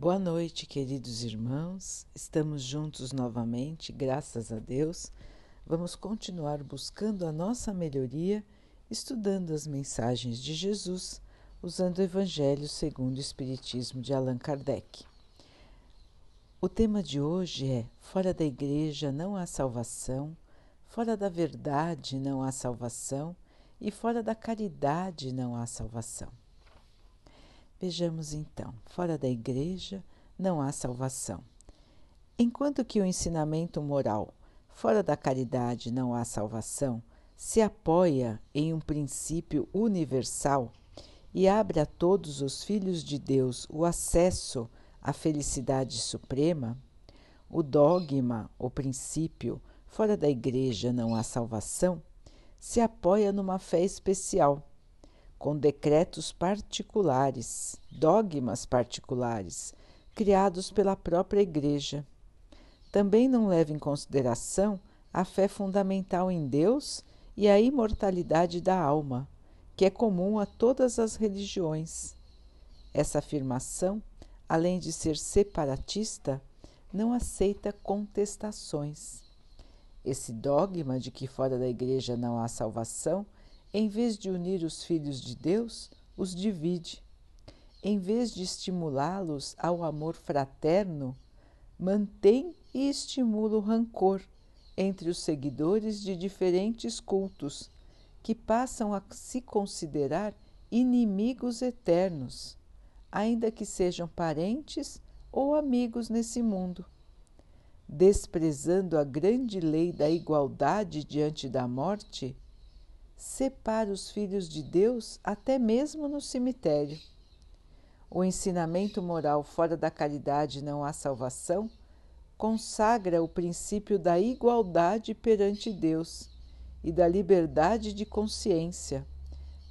Boa noite, queridos irmãos. Estamos juntos novamente, graças a Deus. Vamos continuar buscando a nossa melhoria, estudando as mensagens de Jesus, usando o Evangelho segundo o Espiritismo de Allan Kardec. O tema de hoje é: Fora da igreja não há salvação, fora da verdade não há salvação e fora da caridade não há salvação. Vejamos então: fora da igreja não há salvação. Enquanto que o ensinamento moral fora da caridade não há salvação, se apoia em um princípio universal e abre a todos os filhos de Deus o acesso à felicidade suprema, o dogma, o princípio, fora da igreja não há salvação, se apoia numa fé especial com decretos particulares, dogmas particulares, criados pela própria Igreja. Também não leva em consideração a fé fundamental em Deus e a imortalidade da alma, que é comum a todas as religiões. Essa afirmação, além de ser separatista, não aceita contestações. Esse dogma de que fora da Igreja não há salvação em vez de unir os filhos de Deus, os divide. Em vez de estimulá-los ao amor fraterno, mantém e estimula o rancor entre os seguidores de diferentes cultos, que passam a se considerar inimigos eternos, ainda que sejam parentes ou amigos nesse mundo. Desprezando a grande lei da igualdade diante da morte, separa os filhos de Deus até mesmo no cemitério. O ensinamento moral fora da caridade não há salvação consagra o princípio da igualdade perante Deus e da liberdade de consciência,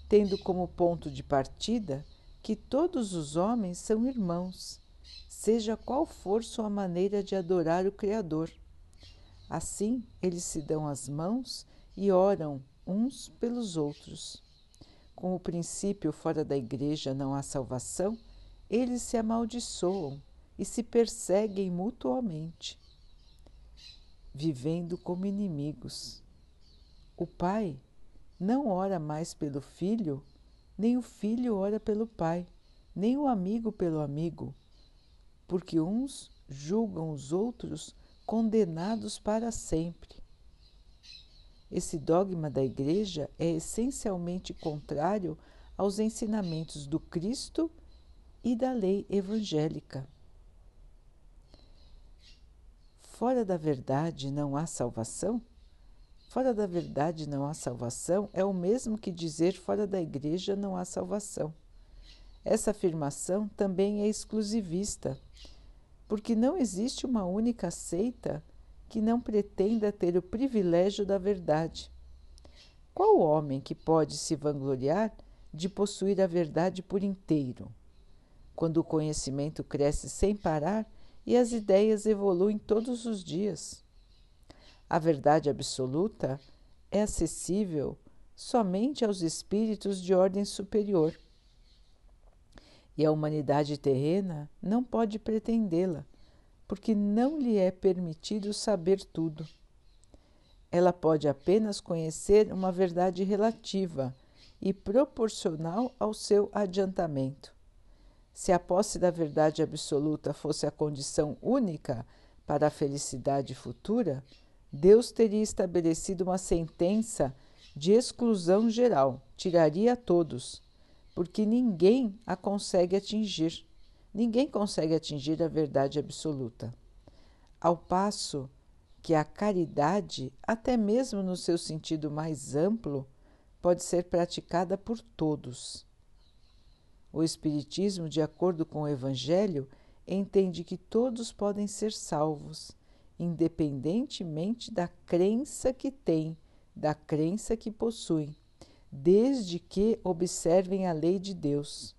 tendo como ponto de partida que todos os homens são irmãos, seja qual for sua maneira de adorar o Criador. Assim, eles se dão as mãos e oram uns pelos outros. Com o princípio fora da igreja não há salvação, eles se amaldiçoam e se perseguem mutuamente, vivendo como inimigos. O pai não ora mais pelo filho, nem o filho ora pelo pai, nem o amigo pelo amigo, porque uns julgam os outros condenados para sempre. Esse dogma da Igreja é essencialmente contrário aos ensinamentos do Cristo e da lei evangélica. Fora da verdade não há salvação? Fora da verdade não há salvação é o mesmo que dizer fora da igreja não há salvação. Essa afirmação também é exclusivista, porque não existe uma única seita que não pretenda ter o privilégio da verdade. Qual homem que pode se vangloriar de possuir a verdade por inteiro? Quando o conhecimento cresce sem parar e as ideias evoluem todos os dias. A verdade absoluta é acessível somente aos espíritos de ordem superior. E a humanidade terrena não pode pretendê-la, porque não lhe é permitido saber tudo. Ela pode apenas conhecer uma verdade relativa e proporcional ao seu adiantamento. Se a posse da verdade absoluta fosse a condição única para a felicidade futura, Deus teria estabelecido uma sentença de exclusão geral, tiraria a todos, porque ninguém a consegue atingir. Ninguém consegue atingir a verdade absoluta. Ao passo que a caridade, até mesmo no seu sentido mais amplo, pode ser praticada por todos. O Espiritismo, de acordo com o Evangelho, entende que todos podem ser salvos, independentemente da crença que têm, da crença que possuem, desde que observem a lei de Deus.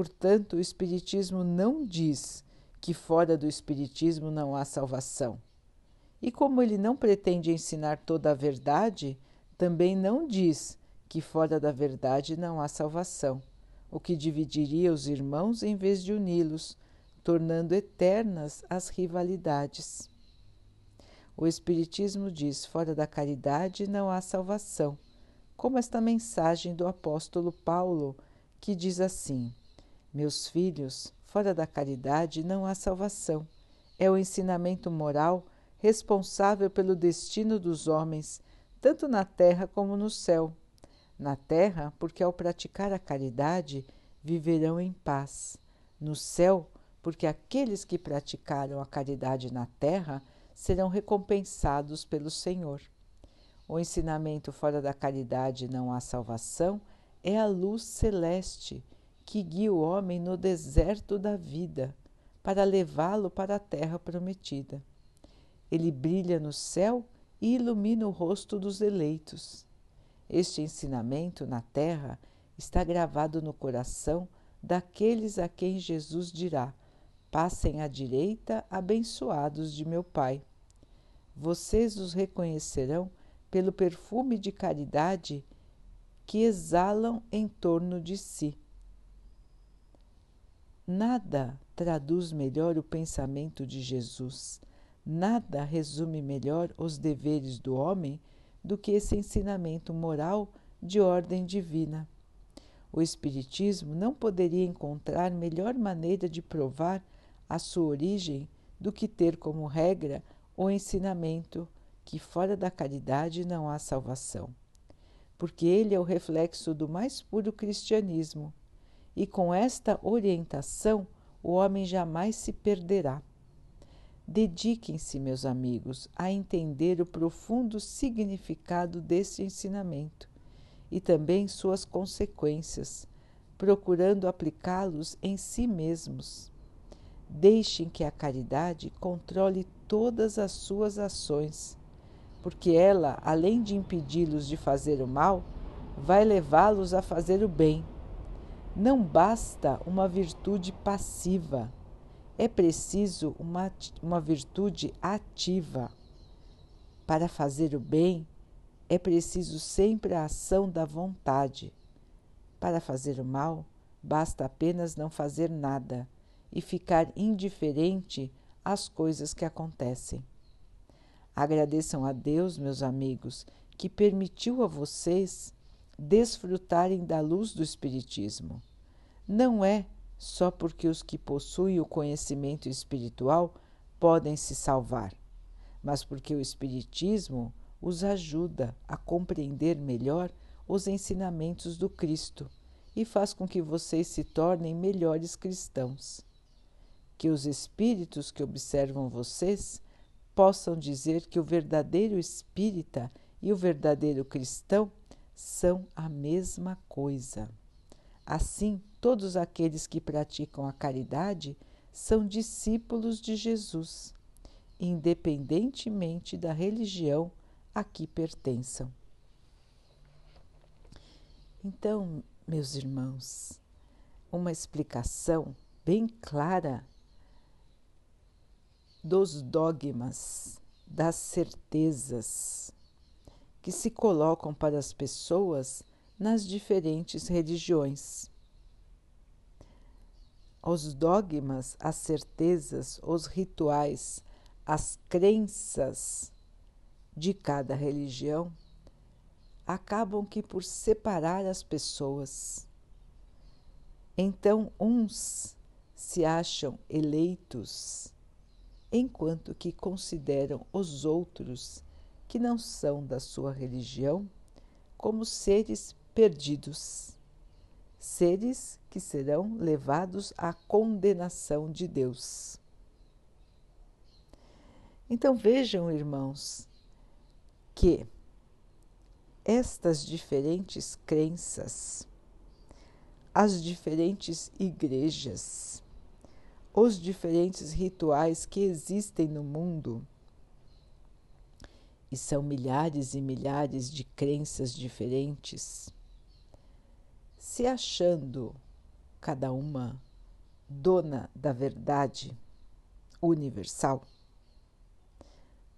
Portanto, o Espiritismo não diz que fora do Espiritismo não há salvação. E como ele não pretende ensinar toda a verdade, também não diz que fora da verdade não há salvação, o que dividiria os irmãos em vez de uni-los, tornando eternas as rivalidades. O Espiritismo diz: fora da caridade não há salvação, como esta mensagem do apóstolo Paulo, que diz assim: Meus filhos, fora da caridade não há salvação. É o ensinamento moral responsável pelo destino dos homens, tanto na terra como no céu. Na terra, porque ao praticar a caridade viverão em paz. No céu, porque aqueles que praticaram a caridade na terra serão recompensados pelo Senhor. O ensinamento fora da caridade não há salvação é a luz celeste que guia o homem no deserto da vida para levá-lo para a terra prometida. Ele brilha no céu e ilumina o rosto dos eleitos. Este ensinamento na terra está gravado no coração daqueles a quem Jesus dirá: Passem à direita, abençoados de meu Pai. Vocês os reconhecerão pelo perfume de caridade que exalam em torno de si. Nada traduz melhor o pensamento de Jesus, nada resume melhor os deveres do homem do que esse ensinamento moral de ordem divina. O Espiritismo não poderia encontrar melhor maneira de provar a sua origem do que ter como regra o ensinamento que fora da caridade não há salvação, porque ele é o reflexo do mais puro cristianismo, e com esta orientação o homem jamais se perderá. Dediquem-se, meus amigos, a entender o profundo significado deste ensinamento e também suas consequências, procurando aplicá-los em si mesmos. Deixem que a caridade controle todas as suas ações, porque ela, além de impedi-los de fazer o mal, vai levá-los a fazer o bem. Não basta uma virtude passiva, é preciso uma, uma virtude ativa. Para fazer o bem, é preciso sempre a ação da vontade. Para fazer o mal, basta apenas não fazer nada e ficar indiferente às coisas que acontecem. Agradeçam a Deus, meus amigos, que permitiu a vocês desfrutarem da luz do Espiritismo. Não é só porque os que possuem o conhecimento espiritual podem se salvar, mas porque o Espiritismo os ajuda a compreender melhor os ensinamentos do Cristo e faz com que vocês se tornem melhores cristãos que os espíritos que observam vocês possam dizer que o verdadeiro espírita e o verdadeiro cristão são a mesma coisa. Assim, todos aqueles que praticam a caridade são discípulos de Jesus, independentemente da religião a que pertençam. Então, meus irmãos, uma explicação bem clara dos dogmas, das certezas que se colocam para as pessoas nas diferentes religiões. Os dogmas, as certezas, os rituais, as crenças de cada religião acabam que por separar as pessoas. Então, uns se acham eleitos enquanto que consideram os outros que não são da sua religião como seres perdidos, seres que serão levados à condenação de Deus. Então vejam, irmãos, que estas diferentes crenças, as diferentes igrejas, os diferentes rituais que existem no mundo. E são milhares e milhares de crenças diferentes, se achando cada uma dona da verdade universal,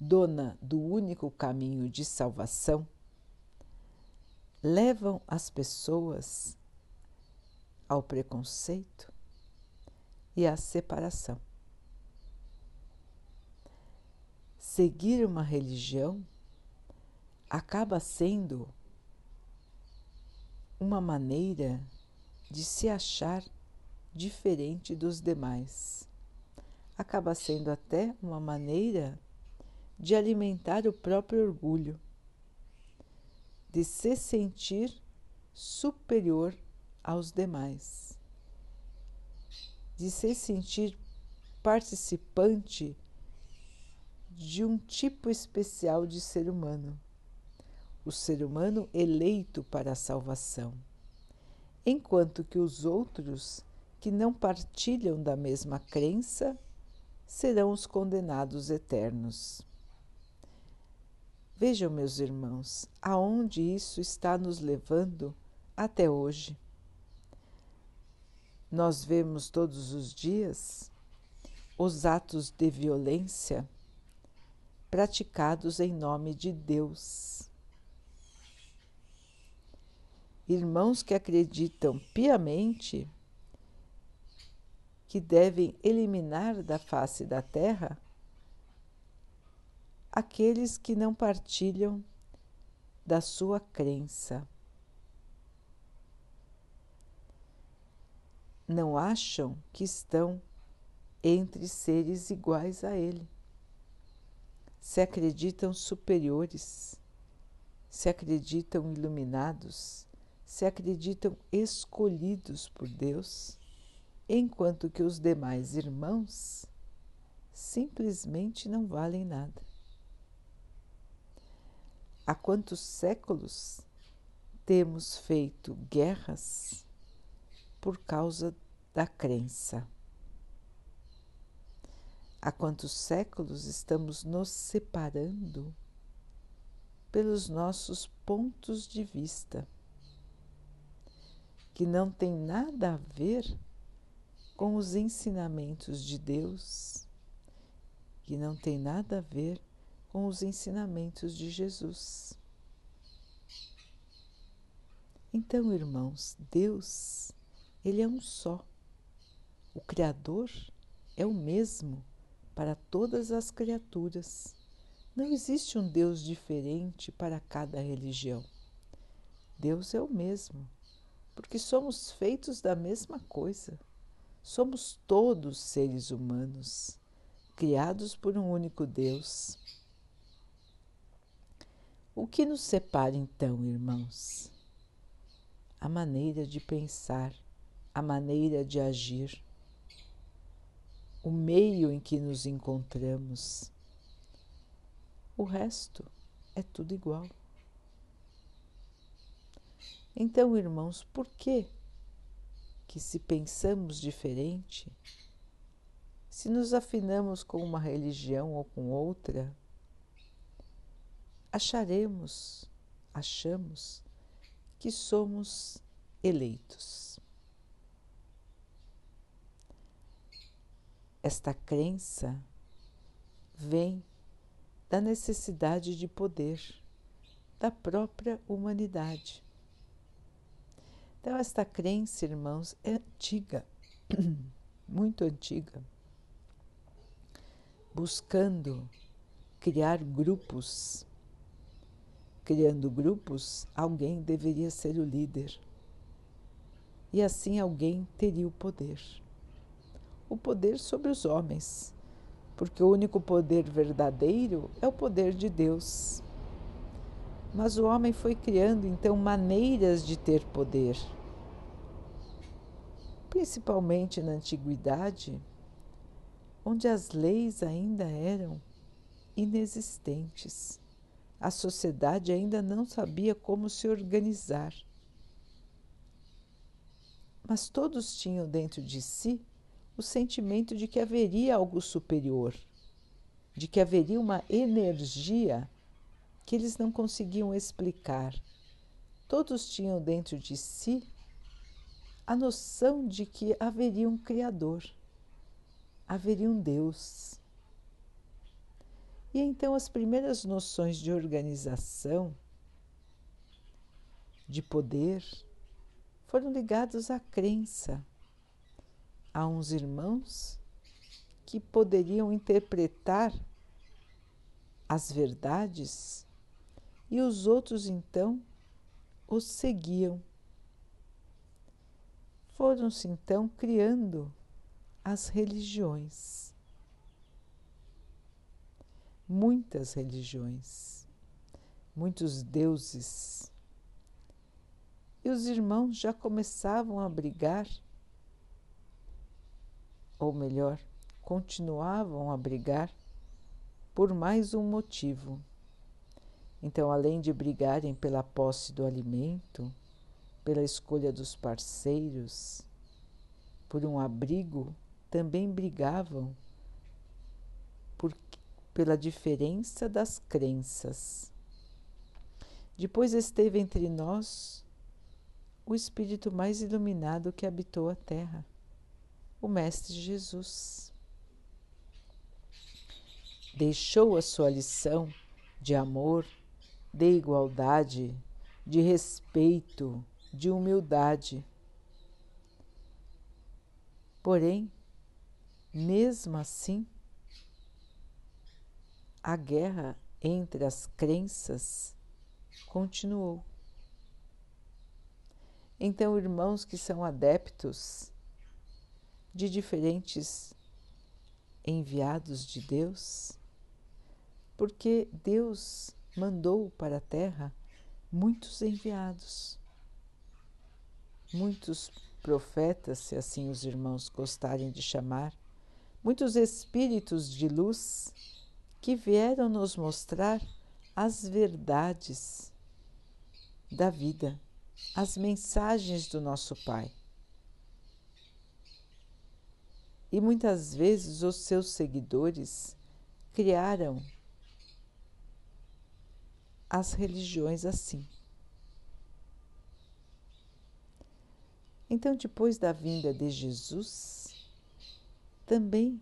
dona do único caminho de salvação, levam as pessoas ao preconceito, e a separação. Seguir uma religião acaba sendo uma maneira de se achar diferente dos demais. Acaba sendo até uma maneira de alimentar o próprio orgulho, de se sentir superior aos demais, de se sentir participante de um tipo especial de ser humano, o ser humano eleito para a salvação, enquanto que os outros que não partilham da mesma crença serão os condenados eternos. Vejam, meus irmãos, aonde isso está nos levando até hoje. Nós vemos todos os dias os atos de violência praticados em nome de Deus. Irmãos que acreditam piamente que devem eliminar da face da terra aqueles que não partilham da sua crença. Não acham que estão entre seres iguais a ele. Se acreditam superiores, se acreditam iluminados, se acreditam escolhidos por Deus enquanto que os demais irmãos simplesmente não valem nada. Há quantos séculos temos feito guerras por causa da crença? Há quantos séculos estamos nos separando pelos nossos pontos de vista, que não tem nada a ver com os ensinamentos de Deus, que não tem nada a ver com os ensinamentos de Jesus. Então, irmãos, Deus, Ele é um só. O Criador é o mesmo para todas as criaturas. Não existe um Deus diferente para cada religião. Deus é o mesmo, porque somos feitos da mesma coisa. Somos todos seres humanos, criados por um único Deus. O que nos separa então, irmãos? A maneira de pensar, a maneira de agir, o meio em que nos encontramos. O resto é tudo igual. Então, irmãos, por que que se pensamos diferente, se nos afinamos com uma religião ou com outra, acharemos, achamos que somos eleitos. Esta crença vem da necessidade de poder da própria humanidade. Então, esta crença, irmãos, é antiga, muito antiga, buscando criar grupos. Criando grupos, alguém deveria ser o líder. E assim alguém teria o poder. O poder sobre os homens, porque o único poder verdadeiro é o poder de Deus. Mas o homem foi criando então maneiras de ter poder. Principalmente na antiguidade, onde as leis ainda eram inexistentes. A sociedade ainda não sabia como se organizar. Mas todos tinham dentro de si o sentimento de que haveria algo superior, de que haveria uma energia que eles não conseguiam explicar. Todos tinham dentro de si a noção de que haveria um Criador, haveria um Deus. E então as primeiras noções de organização, de poder, foram ligados à crença a uns irmãos que poderiam interpretar as verdades e os outros então os seguiam. Foram-se então criando as religiões. Muitas religiões, muitos deuses. E os irmãos já começavam a brigar, ou melhor, continuavam a brigar por mais um motivo. Então, além de brigarem pela posse do alimento, pela escolha dos parceiros, por um abrigo, também brigavam por, pela diferença das crenças. Depois esteve entre nós o Espírito mais iluminado que habitou a Terra, o Mestre Jesus deixou a sua lição de amor, de igualdade, de respeito, de humildade. Porém, mesmo assim, a guerra entre as crenças continuou. Então, irmãos que são adeptos de diferentes enviados de Deus, porque Deus mandou para a terra muitos enviados, muitos profetas, se assim os irmãos gostarem de chamar, muitos espíritos de luz que vieram nos mostrar as verdades da vida, as mensagens do nosso Pai. E muitas vezes os seus seguidores criaram as religiões assim. Então, depois da vinda de Jesus, também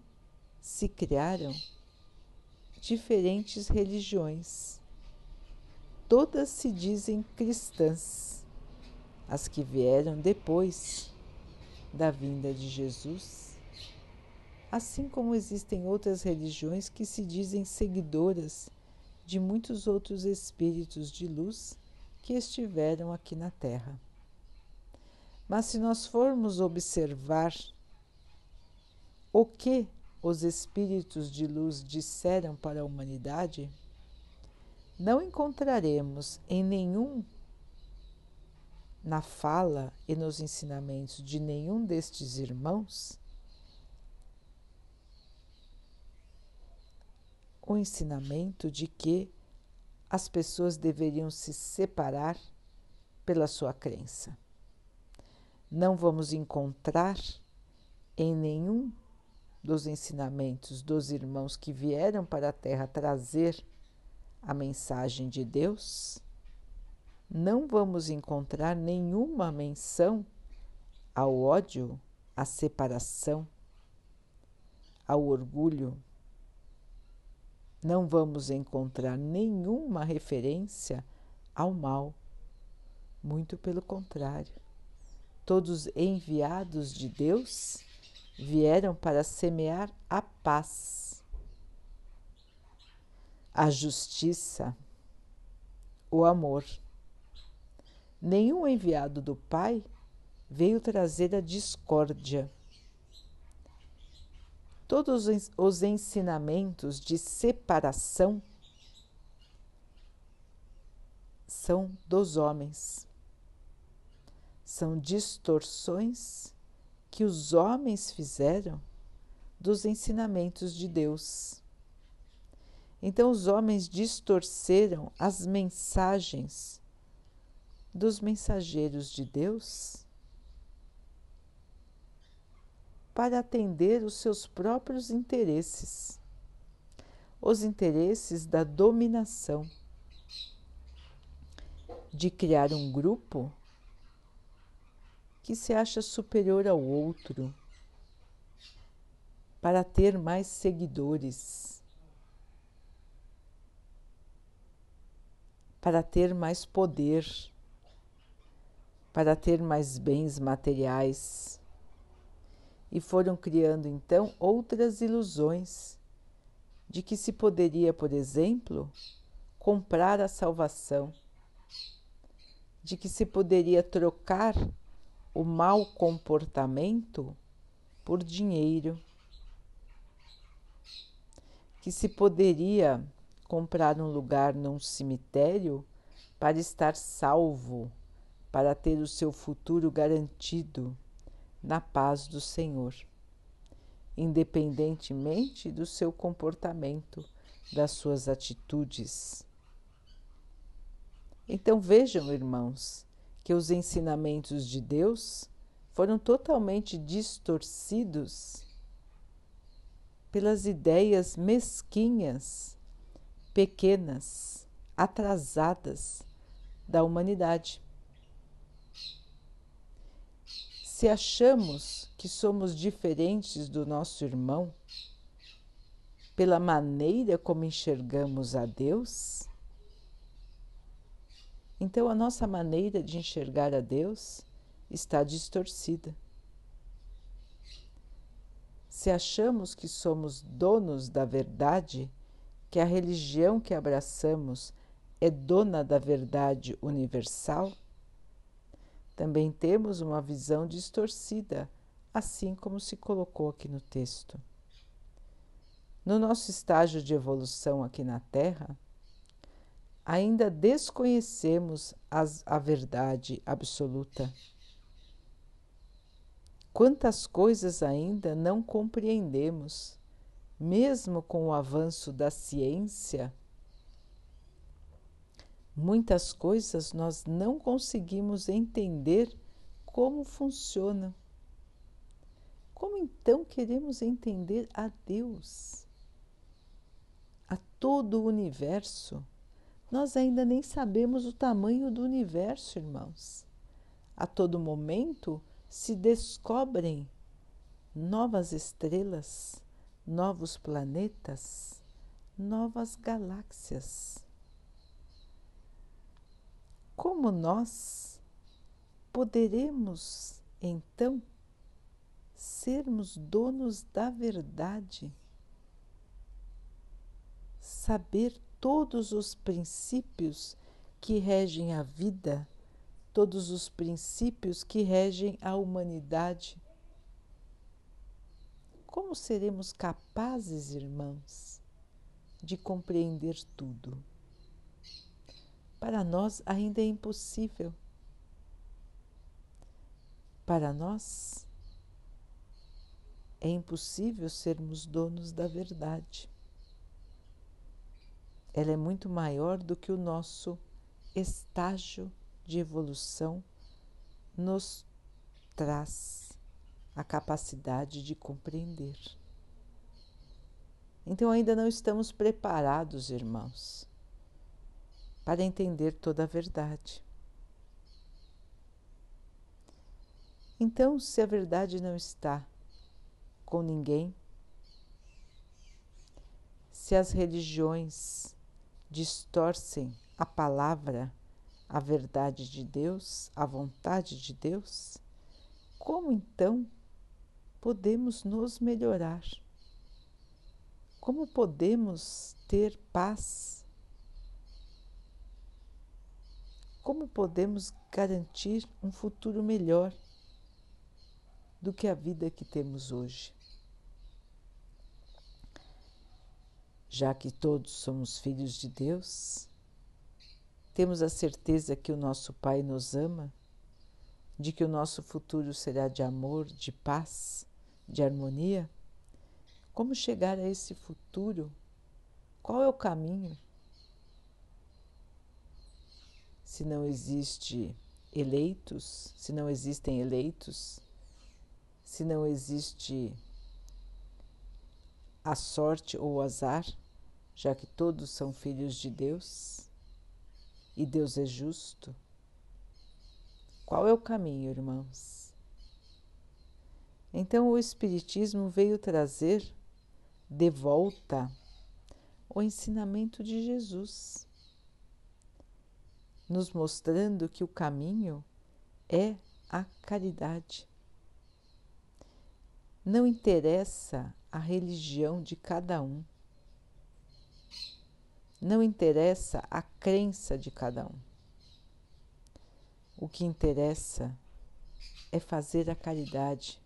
se criaram diferentes religiões. Todas se dizem cristãs, as que vieram depois da vinda de Jesus, assim como existem outras religiões que se dizem seguidoras de muitos outros espíritos de luz que estiveram aqui na Terra. Mas se nós formos observar o que os espíritos de luz disseram para a humanidade, não encontraremos em nenhum na fala e nos ensinamentos de nenhum destes irmãos o ensinamento de que as pessoas deveriam se separar pela sua crença. Não vamos encontrar em nenhum dos ensinamentos dos irmãos que vieram para a Terra trazer a mensagem de Deus, não vamos encontrar nenhuma menção ao ódio, à separação, ao orgulho, não vamos encontrar nenhuma referência ao mal. Muito pelo contrário. Todos enviados de Deus vieram para semear a paz, a justiça, o amor. Nenhum enviado do Pai veio trazer a discórdia todos os ensinamentos de separação são dos homens. São distorções que os homens fizeram dos ensinamentos de Deus. Então, os homens distorceram as mensagens dos mensageiros de Deus para atender os seus próprios interesses, os interesses da dominação, de criar um grupo que se acha superior ao outro, para ter mais seguidores, para ter mais poder, para ter mais bens materiais e foram criando então outras ilusões de que se poderia, por exemplo, comprar a salvação, de que se poderia trocar o mau comportamento por dinheiro, que se poderia comprar um lugar num cemitério para estar salvo, para ter o seu futuro garantido na paz do Senhor, independentemente do seu comportamento, das suas atitudes. Então vejam, irmãos, que os ensinamentos de Deus foram totalmente distorcidos pelas ideias mesquinhas, pequenas, atrasadas da humanidade. Se achamos que somos diferentes do nosso irmão pela maneira como enxergamos a Deus, então a nossa maneira de enxergar a Deus está distorcida. Se achamos que somos donos da verdade, que a religião que abraçamos é dona da verdade universal, também temos uma visão distorcida, assim como se colocou aqui no texto. No nosso estágio de evolução aqui na Terra, ainda desconhecemos as, a verdade absoluta. Quantas coisas ainda não compreendemos, mesmo com o avanço da ciência Muitas coisas nós não conseguimos entender como funciona. Como então queremos entender a Deus, a todo o universo? Nós ainda nem sabemos o tamanho do universo, irmãos. A todo momento se descobrem novas estrelas, novos planetas, novas galáxias como nós poderemos então sermos donos da verdade, saber todos os princípios que regem a vida, todos os princípios que regem a humanidade. Como seremos capazes, irmãos, de compreender tudo? Para nós ainda é impossível. Para nós é impossível sermos donos da verdade. Ela é muito maior do que o nosso estágio de evolução nos traz a capacidade de compreender. Então ainda não estamos preparados, irmãos para entender toda a verdade. Então, se a verdade não está com ninguém, se as religiões distorcem a palavra, a verdade de Deus, a vontade de Deus, como então podemos nos melhorar? Como podemos ter paz? Como podemos garantir um futuro melhor do que a vida que temos hoje? Já que todos somos filhos de Deus, temos a certeza que o nosso Pai nos ama, de que o nosso futuro será de amor, de paz, de harmonia? Como chegar a esse futuro? Qual é o caminho? Se não existe eleitos, se não existem eleitos, se não existe a sorte ou o azar, já que todos são filhos de Deus e Deus é justo. Qual é o caminho, irmãos? Então o Espiritismo veio trazer de volta o ensinamento de Jesus nos mostrando que o caminho é a caridade. Não interessa a religião de cada um. Não interessa a crença de cada um. O que interessa é fazer a caridade,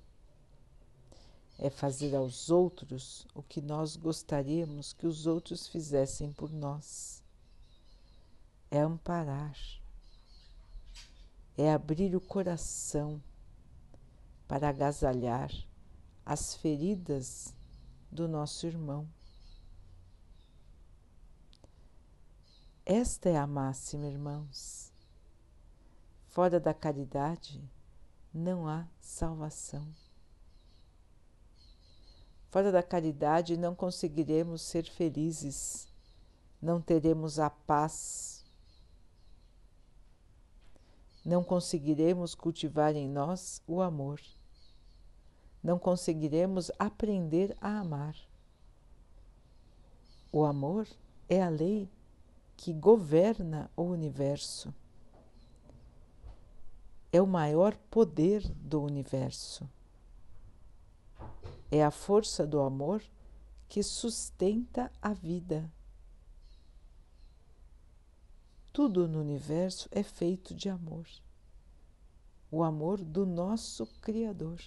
é fazer aos outros o que nós gostaríamos que os outros fizessem por nós, é amparar, é abrir o coração para agasalhar as feridas do nosso irmão. Esta é a máxima, irmãos. Fora da caridade não há salvação. Fora da caridade não conseguiremos ser felizes, não teremos a paz, não conseguiremos cultivar em nós o amor, não conseguiremos aprender a amar. O amor é a lei que governa o universo. É o maior poder do universo. É a força do amor que sustenta a vida. Tudo no universo é feito de amor. O amor do nosso Criador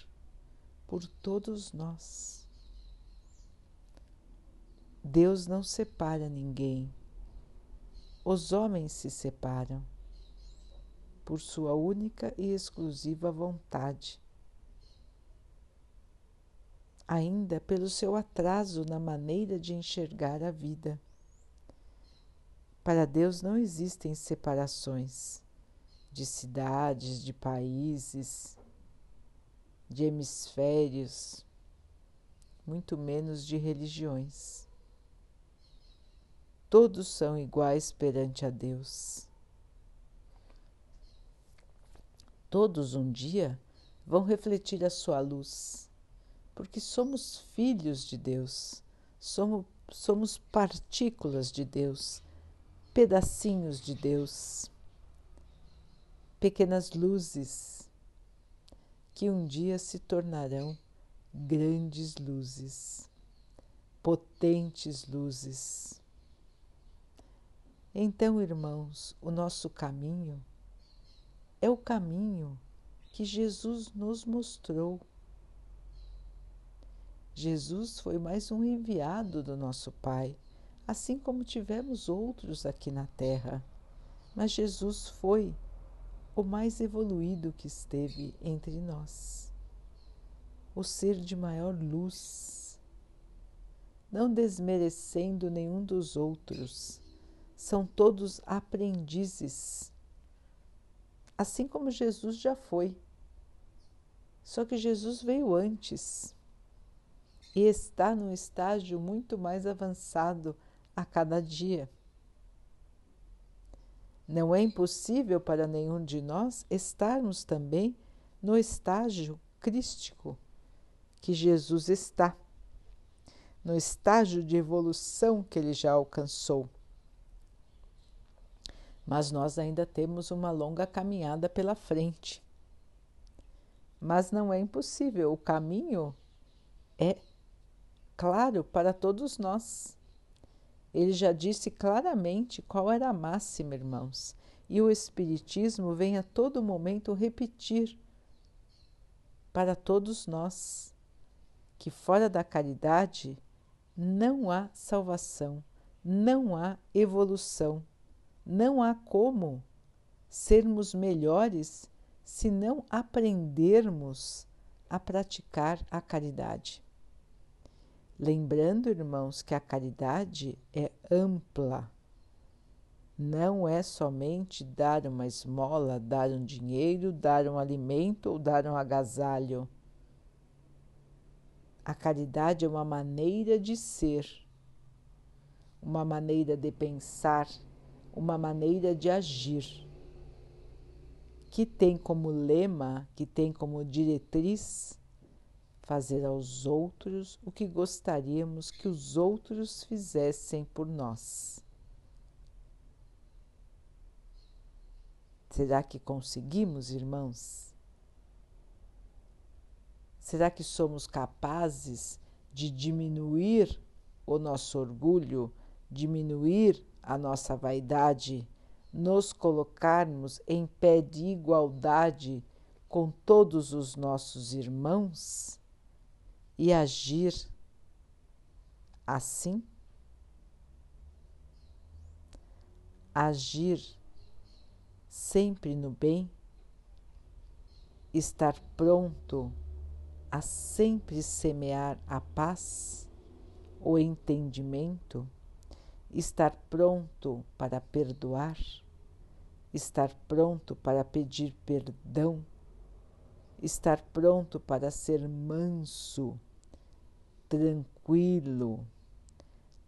por todos nós. Deus não separa ninguém os homens se separam por sua única e exclusiva vontade, ainda pelo seu atraso na maneira de enxergar a vida. Para Deus não existem separações de cidades, de países, de hemisférios, muito menos de religiões todos são iguais perante a Deus. Todos um dia vão refletir a sua luz, porque somos filhos de Deus, somos, somos partículas de Deus, pedacinhos de Deus, pequenas luzes que um dia se tornarão grandes luzes, potentes luzes então, irmãos, o nosso caminho é o caminho que Jesus nos mostrou. Jesus foi mais um enviado do nosso Pai, assim como tivemos outros aqui na Terra. Mas Jesus foi o mais evoluído que esteve entre nós, o ser de maior luz, não desmerecendo nenhum dos outros são todos aprendizes, assim como Jesus já foi. Só que Jesus veio antes e está num estágio muito mais avançado a cada dia. Não é impossível para nenhum de nós estarmos também no estágio crístico que Jesus está, no estágio de evolução que ele já alcançou mas nós ainda temos uma longa caminhada pela frente. Mas não é impossível, o caminho é claro para todos nós. Ele já disse claramente qual era a máxima, irmãos, e o Espiritismo vem a todo momento repetir para todos nós que fora da caridade não há salvação, não há evolução não há como sermos melhores se não aprendermos a praticar a caridade. Lembrando, irmãos, que a caridade é ampla. Não é somente dar uma esmola, dar um dinheiro, dar um alimento ou dar um agasalho. A caridade é uma maneira de ser, uma maneira de pensar, uma maneira de agir que tem como lema, que tem como diretriz fazer aos outros o que gostaríamos que os outros fizessem por nós. Será que conseguimos, irmãos? Será que somos capazes de diminuir o nosso orgulho, diminuir a nossa vaidade, nos colocarmos em pé de igualdade com todos os nossos irmãos e agir assim? Agir sempre no bem, estar pronto a sempre semear a paz, o entendimento, estar pronto para perdoar, estar pronto para pedir perdão, estar pronto para ser manso, tranquilo,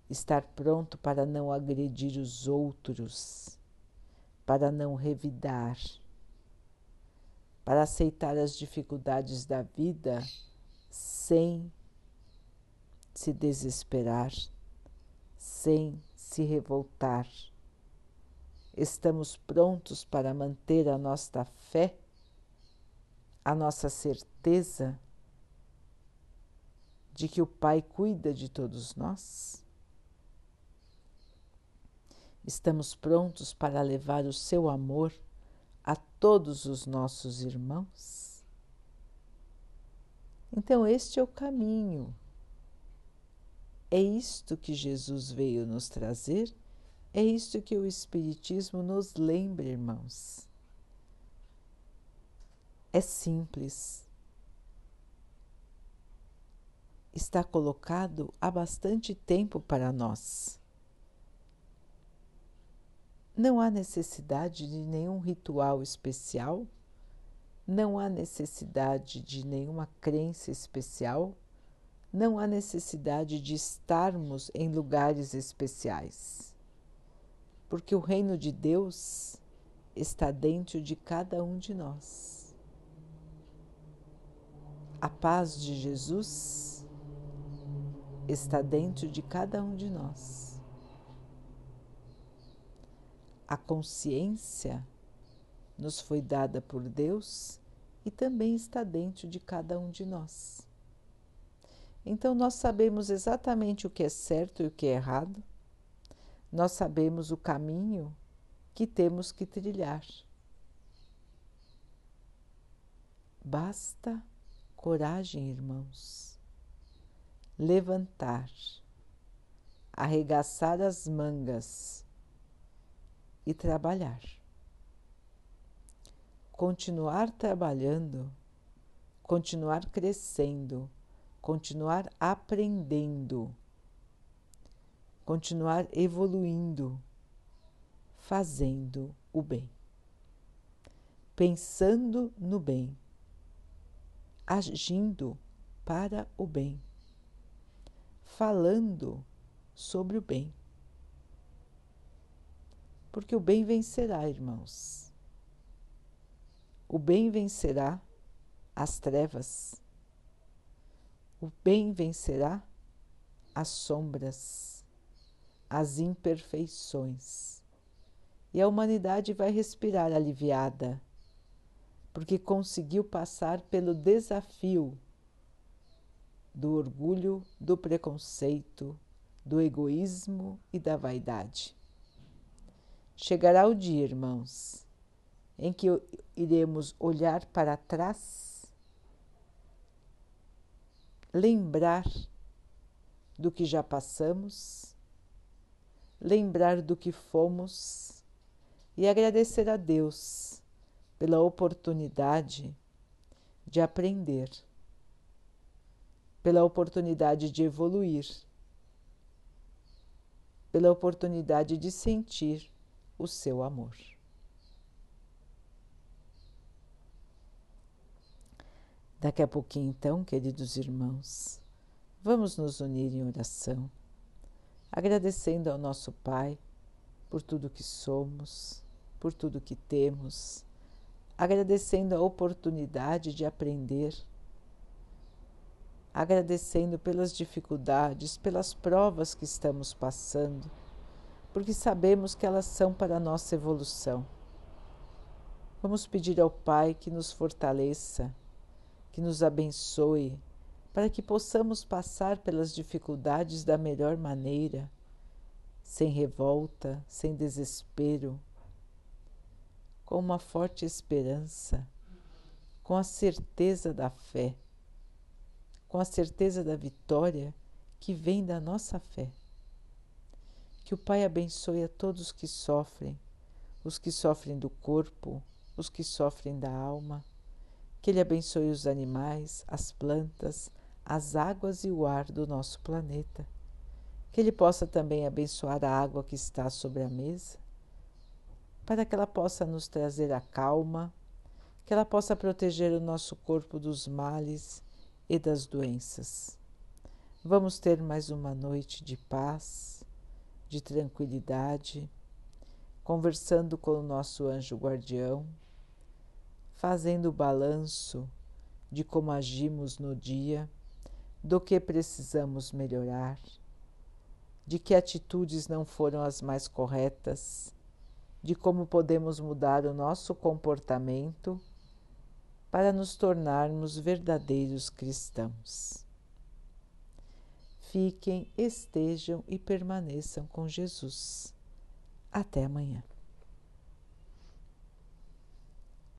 estar pronto para não agredir os outros, para não revidar para aceitar as dificuldades da vida sem se desesperar, sem se revoltar. Estamos prontos para manter a nossa fé, a nossa certeza de que o Pai cuida de todos nós? Estamos prontos para levar o seu amor a todos os nossos irmãos? Então, este é o caminho. É isto que Jesus veio nos trazer, é isto que o Espiritismo nos lembra, irmãos. É simples. Está colocado há bastante tempo para nós. Não há necessidade de nenhum ritual especial, não há necessidade de nenhuma crença especial, não há necessidade de estarmos em lugares especiais, porque o reino de Deus está dentro de cada um de nós. A paz de Jesus está dentro de cada um de nós a consciência nos foi dada por Deus e também está dentro de cada um de nós. Então, nós sabemos exatamente o que é certo e o que é errado, nós sabemos o caminho que temos que trilhar. Basta coragem, irmãos, levantar, arregaçar as mangas e trabalhar. Continuar trabalhando, continuar crescendo, continuar aprendendo, continuar evoluindo, fazendo o bem, pensando no bem, agindo para o bem, falando sobre o bem porque o bem vencerá, irmãos. O bem vencerá as trevas. O bem vencerá as sombras, as imperfeições. E a humanidade vai respirar aliviada, porque conseguiu passar pelo desafio do orgulho, do preconceito, do egoísmo e da vaidade. Chegará o dia, irmãos, em que iremos olhar para trás, lembrar do que já passamos, lembrar do que fomos e agradecer a Deus pela oportunidade de aprender, pela oportunidade de evoluir, pela oportunidade de sentir o seu amor. Daqui a pouquinho, então, queridos irmãos, vamos nos unir em oração, agradecendo ao nosso Pai por tudo que somos, por tudo que temos, agradecendo a oportunidade de aprender, agradecendo pelas dificuldades, pelas provas que estamos passando porque sabemos que elas são para a nossa evolução. Vamos pedir ao Pai que nos fortaleça, que nos abençoe, para que possamos passar pelas dificuldades da melhor maneira, sem revolta, sem desespero, com uma forte esperança, com a certeza da fé, com a certeza da vitória que vem da nossa fé. Que o Pai abençoe a todos que sofrem, os que sofrem do corpo, os que sofrem da alma. Que Ele abençoe os animais, as plantas, as águas e o ar do nosso planeta. Que Ele possa também abençoar a água que está sobre a mesa, para que ela possa nos trazer a calma, que ela possa proteger o nosso corpo dos males e das doenças. Vamos ter mais uma noite de paz, de tranquilidade, conversando com o nosso anjo guardião, fazendo o balanço de como agimos no dia, do que precisamos melhorar, de que atitudes não foram as mais corretas, de como podemos mudar o nosso comportamento para nos tornarmos verdadeiros cristãos fiquem, estejam e permaneçam com Jesus. Até amanhã.